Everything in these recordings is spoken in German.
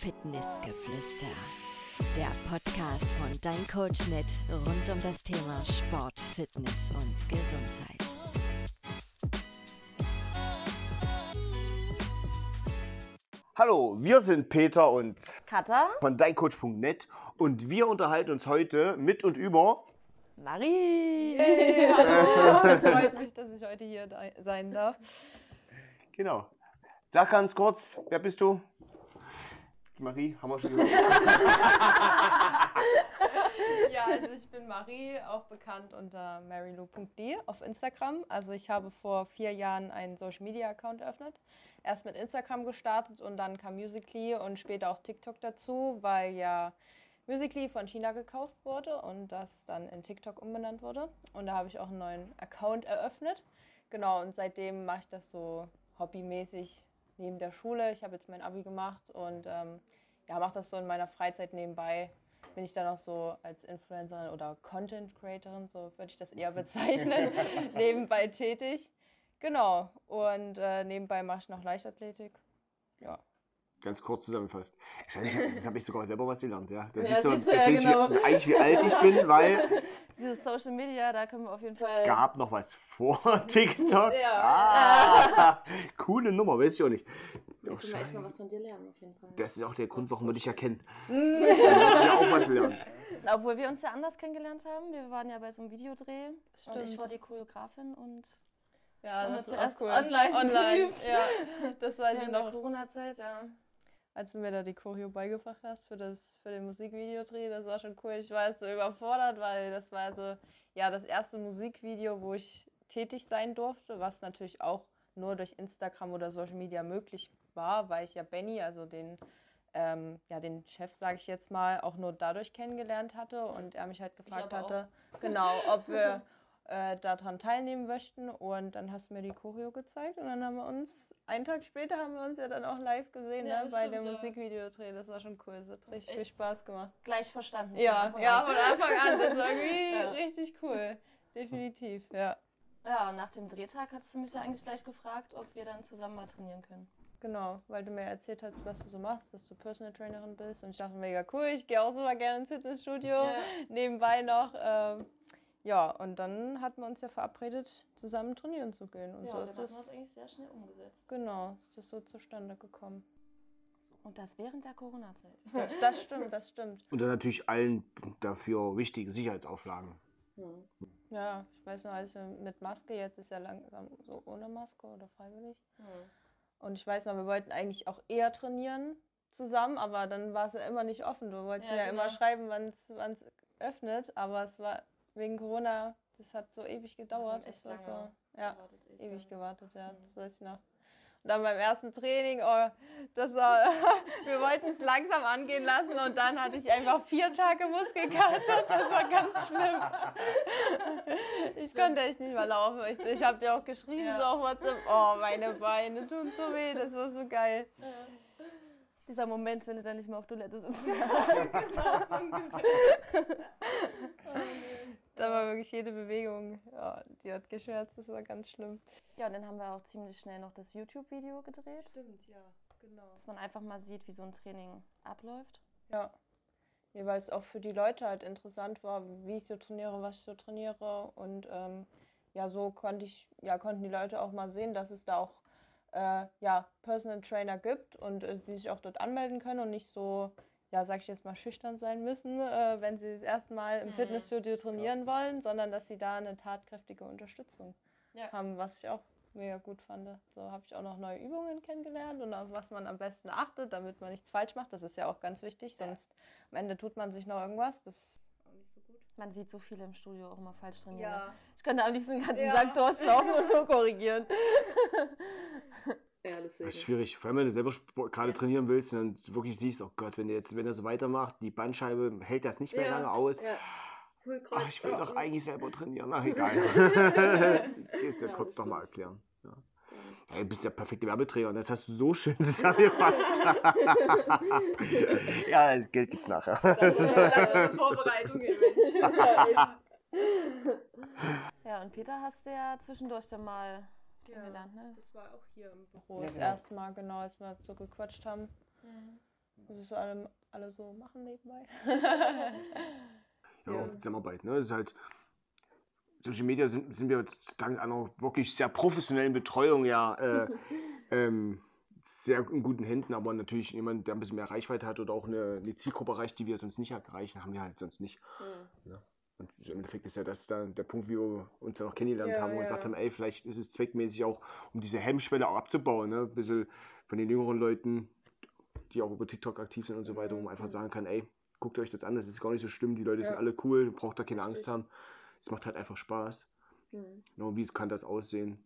Fitnessgeflüster. Der Podcast von Dein Coach mit rund um das Thema Sport, Fitness und Gesundheit. Hallo, wir sind Peter und Katha, von deincoach.net und wir unterhalten uns heute mit und über Marie. Hey, hallo. Es freut mich, dass ich heute hier sein darf. Genau. Sag ganz kurz, wer bist du? Marie, haben wir schon gehört. Ja, also ich bin Marie, auch bekannt unter marylou.de auf Instagram. Also ich habe vor vier Jahren einen Social Media Account eröffnet. Erst mit Instagram gestartet und dann kam Musically und später auch TikTok dazu, weil ja Musically von China gekauft wurde und das dann in TikTok umbenannt wurde. Und da habe ich auch einen neuen Account eröffnet. Genau, und seitdem mache ich das so hobbymäßig neben der Schule. Ich habe jetzt mein Abi gemacht und ähm, ja, mache das so in meiner Freizeit nebenbei. Bin ich dann auch so als Influencerin oder Content Creatorin, so würde ich das eher bezeichnen, nebenbei tätig. Genau, und äh, nebenbei mache ich noch Leichtathletik. Ja. Ganz kurz zusammengefasst. Scheiße, Das habe ich sogar selber was gelernt, ja. Das Ja, ist so, das ja, sehe ich, genau. wie, eigentlich wie alt ich bin, weil Dieses Social Media, da können wir auf jeden Fall. gab noch was vor TikTok. Ja. Ah, coole Nummer, weiß ich auch nicht. Da Oh, können wir echt mal Scheiße. was von dir lernen, auf jeden Fall. Das ist auch der Grund, warum wir dich erkennen. Wollten wir auch was lernen. Obwohl wir uns ja anders kennengelernt haben. Wir waren ja bei so einem Videodreh. Und ich Stimmt. war die Choreografin und Ja, das ist auch cool. online Online, ja. Das weiß ich in der noch. Corona-Zeit, ja. Als du mir da die Choreo beigebracht hast für das für den Musikvideodreh, das war schon cool. Ich war so überfordert, weil das war so ja das erste Musikvideo, wo ich tätig sein durfte, was natürlich auch nur durch Instagram oder Social Media möglich war, weil ich ja Benny, also den ähm, ja den Chef, sage ich jetzt mal, auch nur dadurch kennengelernt hatte und er mich halt gefragt aber auch. hatte, genau, ob wir äh, daran teilnehmen möchten und dann hast du mir die Choreo gezeigt und dann haben wir uns, einen Tag später haben wir uns ja dann auch live gesehen Ja, ne, bei dem ja. Musikvideodreh, das war schon cool, das hat richtig viel Spaß gemacht. Gleich verstanden. Ja, von Anfang ja, an. von Anfang an, das war irgendwie Ja. richtig cool, definitiv, ja. Ja, und nach dem Drehtag hast du mich ja eigentlich gleich gefragt, ob wir dann zusammen mal trainieren können. Genau, weil du mir erzählt hast, was du so machst, dass du Personal Trainerin bist und ich dachte, mega cool, ich gehe auch super gerne ins Fitnessstudio, Ja. nebenbei noch, ähm, ja, und dann hatten wir uns ja verabredet, zusammen trainieren zu gehen und ja, so und ist dann haben wir das, es eigentlich sehr schnell umgesetzt. genau, ist das so zustande gekommen. Und das während der Corona-Zeit. Das, das stimmt, das stimmt. Und dann natürlich allen dafür wichtige Sicherheitsauflagen. Hm. Ja, ich weiß noch, als wir mit Maske, jetzt ist ja langsam so ohne Maske oder freiwillig. Und ich weiß noch, wir wollten eigentlich auch eher trainieren zusammen, aber dann war es ja immer nicht offen. Du wolltest Ja, mir ja immer genau. schreiben, wann es öffnet, aber es war wegen Corona, das hat so ewig gedauert. Das war so, ja, Gewartet, ewig lange. gewartet, ja, Mhm. das weiß ich noch. Und dann beim ersten Training, oh, das war, wir wollten es langsam angehen lassen und dann hatte ich einfach vier Tage Muskelkater. Das war ganz schlimm. Ich konnte echt nicht mehr laufen. Ich, ich habe dir auch geschrieben, Ja. so auf WhatsApp, oh, meine Beine tun so weh, das war so geil. Dieser Moment, wenn du dann nicht mehr auf Toilette sitzt. Da war wirklich jede Bewegung, ja, die hat geschmerzt, das war ganz schlimm. ja, und dann haben wir auch ziemlich schnell noch das YouTube-Video gedreht, Stimmt, ja, genau. dass man einfach mal sieht, wie so ein Training abläuft. Ja. Nee, weil es auch für die Leute halt interessant war, wie ich so trainiere, was ich so trainiere. Und ähm, ja, so konnte ich, ja, konnten die Leute auch mal sehen, dass es da auch äh, ja, Personal Trainer gibt und äh, sie sich auch dort anmelden können und nicht so, ja, sag ich jetzt mal, schüchtern sein müssen, äh, wenn sie das erste Mal im Mhm. Fitnessstudio trainieren wollen, sondern dass sie da eine tatkräftige Unterstützung Ja. haben, was ich auch mega gut fand. So habe ich auch noch neue Übungen kennengelernt und auf was man am besten achtet, damit man nichts falsch macht. Das ist ja auch ganz wichtig, Ja. sonst am Ende tut man sich noch irgendwas. Das ist auch nicht so gut. Man sieht so viele im Studio auch immer falsch trainieren. ne? Ja, Ich könnte am liebsten den ganzen Ja. Tag durchlaufen und nur korrigieren. Ja, deswegen. Das ist schwierig. Vor allem, wenn du selber Sport gerade trainieren willst und dann wirklich siehst, oh Gott, wenn du jetzt, wenn er so weitermacht, die Bandscheibe hält das nicht mehr Ja. lange aus. Ja. Ach, ich will Ja. doch eigentlich selber trainieren. Ach, egal. Gehst du Ja, kurz das doch mal stimmt. erklären. Ja. Ja, du bist der perfekte Werbeträger und das hast du so schön zusammengefasst. ja, das Geld gibt's nachher. Das ist ja eine Vorbereitung hier, Mensch. Ja. Ja, und Peter hast du ja zwischendurch dann mal kennengelernt, ne? Das war auch hier im Büro Ja, das genau. erste Mal, genau, als wir so gequatscht haben. was es so alle, alle so machen nebenbei. Ja, Ja. auch Zusammenarbeit. Ne? Das ist halt, Social Media sind, sind wir dank einer wirklich sehr professionellen Betreuung ja äh, ähm, sehr in guten Händen, aber natürlich jemand, der ein bisschen mehr Reichweite hat oder auch eine, eine Zielgruppe erreicht, die wir sonst nicht erreichen, haben wir halt sonst nicht. Mhm. Und im Endeffekt ist ja das dann der Punkt, wie wir uns dann auch kennengelernt Ja, haben und ja. gesagt haben, ey, vielleicht ist es zweckmäßig auch, um diese Hemmschwelle auch abzubauen, ne? Ein bisschen von den jüngeren Leuten, die auch über TikTok aktiv sind und so weiter, wo man einfach sagen kann, ey, guckt euch das an, das ist gar nicht so schlimm, die Leute sind Ja. alle cool, braucht da keine Angst Richtig. haben. Es macht halt einfach Spaß. Mhm. Genau, wie kann das aussehen?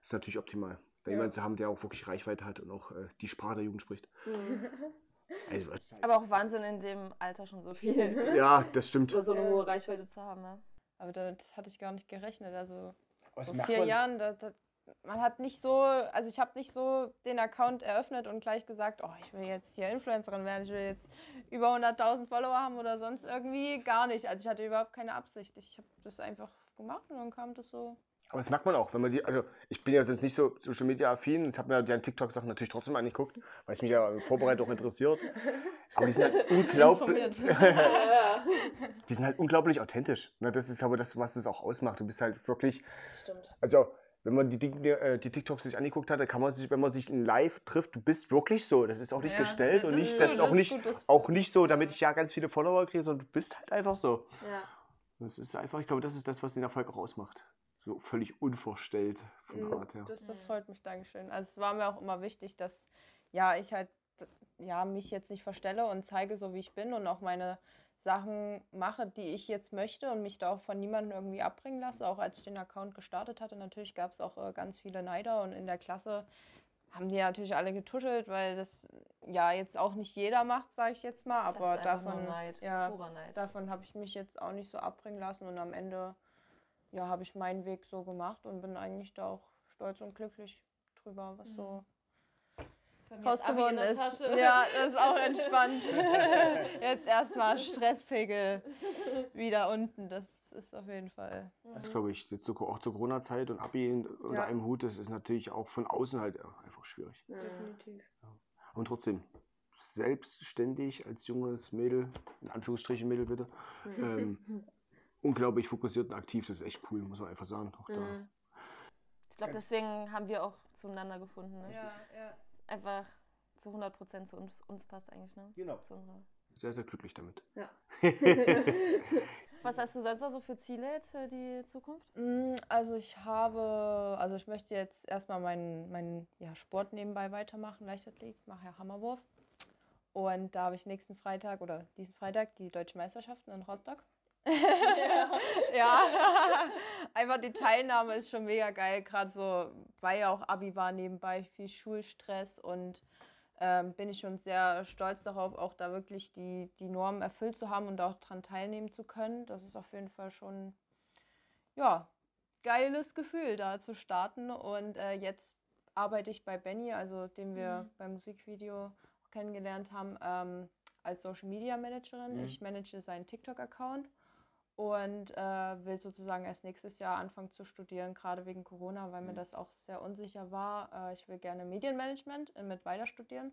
ist natürlich optimal. Da Ja. jemand zu haben, der auch wirklich Reichweite hat und auch äh, die Sprache der Jugend spricht. Mhm. Also, Aber auch Wahnsinn in dem Alter schon so viel ja, das stimmt. oder so eine hohe Reichweite zu haben. Ne? Aber damit hatte ich gar nicht gerechnet. Also Was vor vier Jahren, da, da, man hat nicht so, also ich habe nicht so den Account eröffnet und gleich gesagt, oh, ich will jetzt hier Influencerin werden, ich will jetzt über 100.000 Follower haben oder sonst irgendwie gar nicht. Also ich hatte überhaupt keine Absicht. Ich habe das einfach gemacht und dann kam das so. Aber das merkt man auch, wenn man die, also ich bin ja sonst nicht so Social Media affin und habe mir die TikTok-Sachen natürlich trotzdem angeguckt, weil es mich ja im Vorbereitung auch interessiert. Aber die sind halt unglaublich. Die sind halt unglaublich authentisch. Ne, Das ist, glaube ich, das, was das auch ausmacht. Du bist halt wirklich, stimmt. also wenn man die, Dinge, äh, die TikToks sich angeguckt hat, dann kann man sich, wenn man sich in live trifft, du bist wirklich so. Das ist auch nicht Ja, gestellt und das nicht, ist das ist auch nicht, auch nicht so, damit ich ja ganz viele Follower kriege, sondern du bist halt einfach so. Ja. Das ist einfach, ich glaube, das ist das, was den Erfolg auch ausmacht. So völlig unverstellt von der Mhm. Art her. Das, das freut mich, Dankeschön. Also es war mir auch immer wichtig, dass ja ich halt ja mich jetzt nicht verstelle und zeige so wie ich bin und auch meine Sachen mache, die ich jetzt möchte und mich da auch von niemandem irgendwie abbringen lasse. Auch als ich den Account gestartet hatte, natürlich gab es auch äh, ganz viele Neider und in der Klasse haben die natürlich alle getuschelt, weil das ja jetzt auch nicht jeder macht, sage ich jetzt mal. Aber das ist einfach nur davon, Neid, ja, davon habe ich mich jetzt auch nicht so abbringen lassen und am Ende ja, habe ich meinen Weg so gemacht und bin eigentlich da auch stolz und glücklich drüber, was so mir raus geworden ist. Tasche. Ja, das ist auch entspannt. Jetzt erstmal Stresspegel wieder unten. Das ist auf jeden Fall. Das glaube ich, jetzt so, auch zur Corona-Zeit und Abi in- unter Ja. einem Hut, das ist natürlich auch von außen halt einfach schwierig. Mhm. Definitiv. Und trotzdem, selbstständig als junges Mädel, in Anführungsstrichen Mädel bitte, ähm, unglaublich fokussiert und aktiv, das ist echt cool, muss man einfach sagen. Auch da. Mhm. Ich glaube, deswegen haben wir auch zueinander gefunden. Ne? ja. Einfach zu 100 Prozent zu uns, uns passt eigentlich. Ne? Genau. Sehr, sehr glücklich damit. Ja. Was hast du sonst noch so für Ziele jetzt für die Zukunft? Mm, Also ich habe, also ich möchte jetzt erstmal meinen, meinen ja, Sport nebenbei weitermachen, Leichtathletik, ich mache ja Hammerwurf. Und da habe ich nächsten Freitag oder diesen Freitag die Deutsche Meisterschaften in Rostock. ja, einfach die Teilnahme ist schon mega geil, gerade so, weil ja auch Abi war nebenbei, viel Schulstress und ähm, bin ich schon sehr stolz darauf, auch da wirklich die, die Normen erfüllt zu haben und auch daran teilnehmen zu können. Das ist auf jeden Fall schon, ja, geiles Gefühl, da zu starten. Und äh, jetzt arbeite ich bei Benny, also den wir Mhm. beim Musikvideo kennengelernt haben, ähm, als Social Media Managerin. Mhm. Ich manage seinen TikTok-Account und äh, will sozusagen erst nächstes Jahr anfangen zu studieren, gerade wegen Corona, weil mir Mhm. das auch sehr unsicher war. Äh, ich will gerne Medienmanagement mit weiter studieren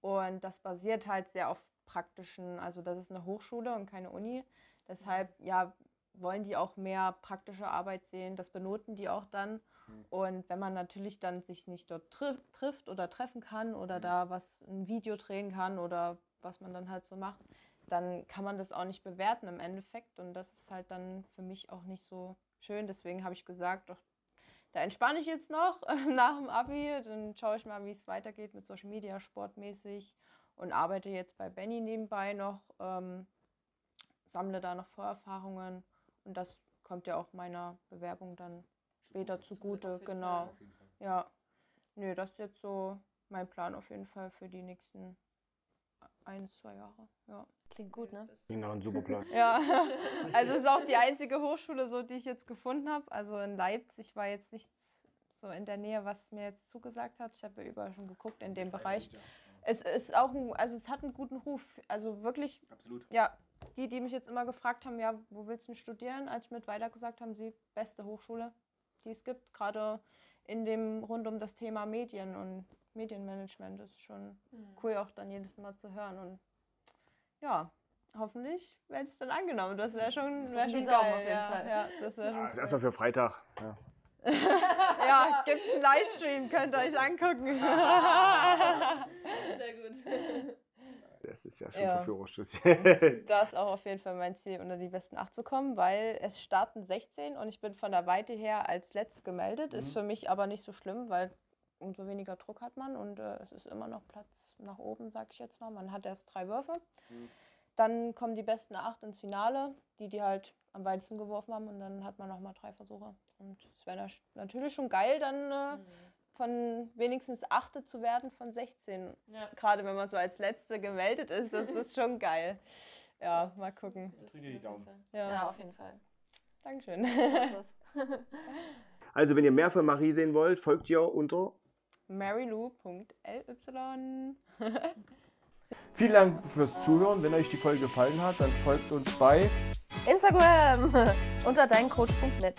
und das basiert halt sehr auf praktischen, also das ist eine Hochschule und keine Uni. Deshalb, ja, wollen die auch mehr praktische Arbeit sehen. Das benoten die auch dann. Mhm. Und wenn man natürlich dann sich nicht dort tri trifft oder treffen kann oder Mhm. da was, ein Video drehen kann oder was man dann halt so macht, dann kann man das auch nicht bewerten im Endeffekt. Und das ist halt dann für mich auch nicht so schön. Deswegen habe ich gesagt, doch, da entspanne ich jetzt noch nach dem Abi. Dann schaue ich mal, wie es weitergeht mit Social Media, sportmäßig und arbeite jetzt bei Benny nebenbei noch, ähm, sammle da noch Vorerfahrungen und das kommt ja auch meiner Bewerbung dann später zugute. Genau. Ja. Nö, das ist jetzt so mein Plan auf jeden Fall für die nächsten ein, zwei Jahre. Ja. Klingt gut, ne? Genau, ein super Plan. Ja, also es ist auch die einzige Hochschule, so, die ich jetzt gefunden habe. Also in Leipzig war jetzt nichts so in der Nähe, was mir jetzt zugesagt hat. Ich habe ja überall schon geguckt in dem Bereich. Es ist auch ein, also es hat einen guten Ruf. Also wirklich, Absolut. ja, die, die mich jetzt immer gefragt haben, ja, wo willst du denn studieren, als ich mit weiter gesagt haben, sie beste Hochschule, die es gibt, gerade in dem rund um das Thema Medien und Medienmanagement. Das ist schon cool, auch dann jedes Mal zu hören. Und ja, hoffentlich werde ich dann angenommen. Das wäre schon, wär schon geil. auf jeden ja, Fall. ja, das wäre Ja, schon das ist cool. erstmal für Freitag. Ja. Ja, gibt es einen Livestream, könnt ihr euch angucken. Sehr gut. Das ist ja schon Ja. verführerisch. Das- Das ist auch auf jeden Fall mein Ziel, unter die besten acht zu kommen, weil es starten 16 und ich bin von der Weite her als Letzt gemeldet. Ist für mich aber nicht so schlimm, weil umso weniger Druck hat man und äh, es ist immer noch Platz nach oben, sag ich jetzt mal. Man hat erst drei Würfe. Dann kommen die besten acht ins Finale, die, die halt am weitesten geworfen haben und dann hat man nochmal drei Versuche. Und es wäre na- natürlich schon geil, dann äh, von wenigstens achte zu werden von 16 Ja. gerade wenn man so als Letzte gemeldet ist, das ist schon geil. Ja, mal gucken. Das Drücke die Daumen. Ja. Ja, auf jeden Fall. Dankeschön. Das. Also, wenn ihr mehr von Marie sehen wollt, folgt ihr unter. marylou.ly. Vielen Dank fürs Zuhören. Wenn euch die Folge gefallen hat, dann folgt uns bei Instagram unter deincoach.net.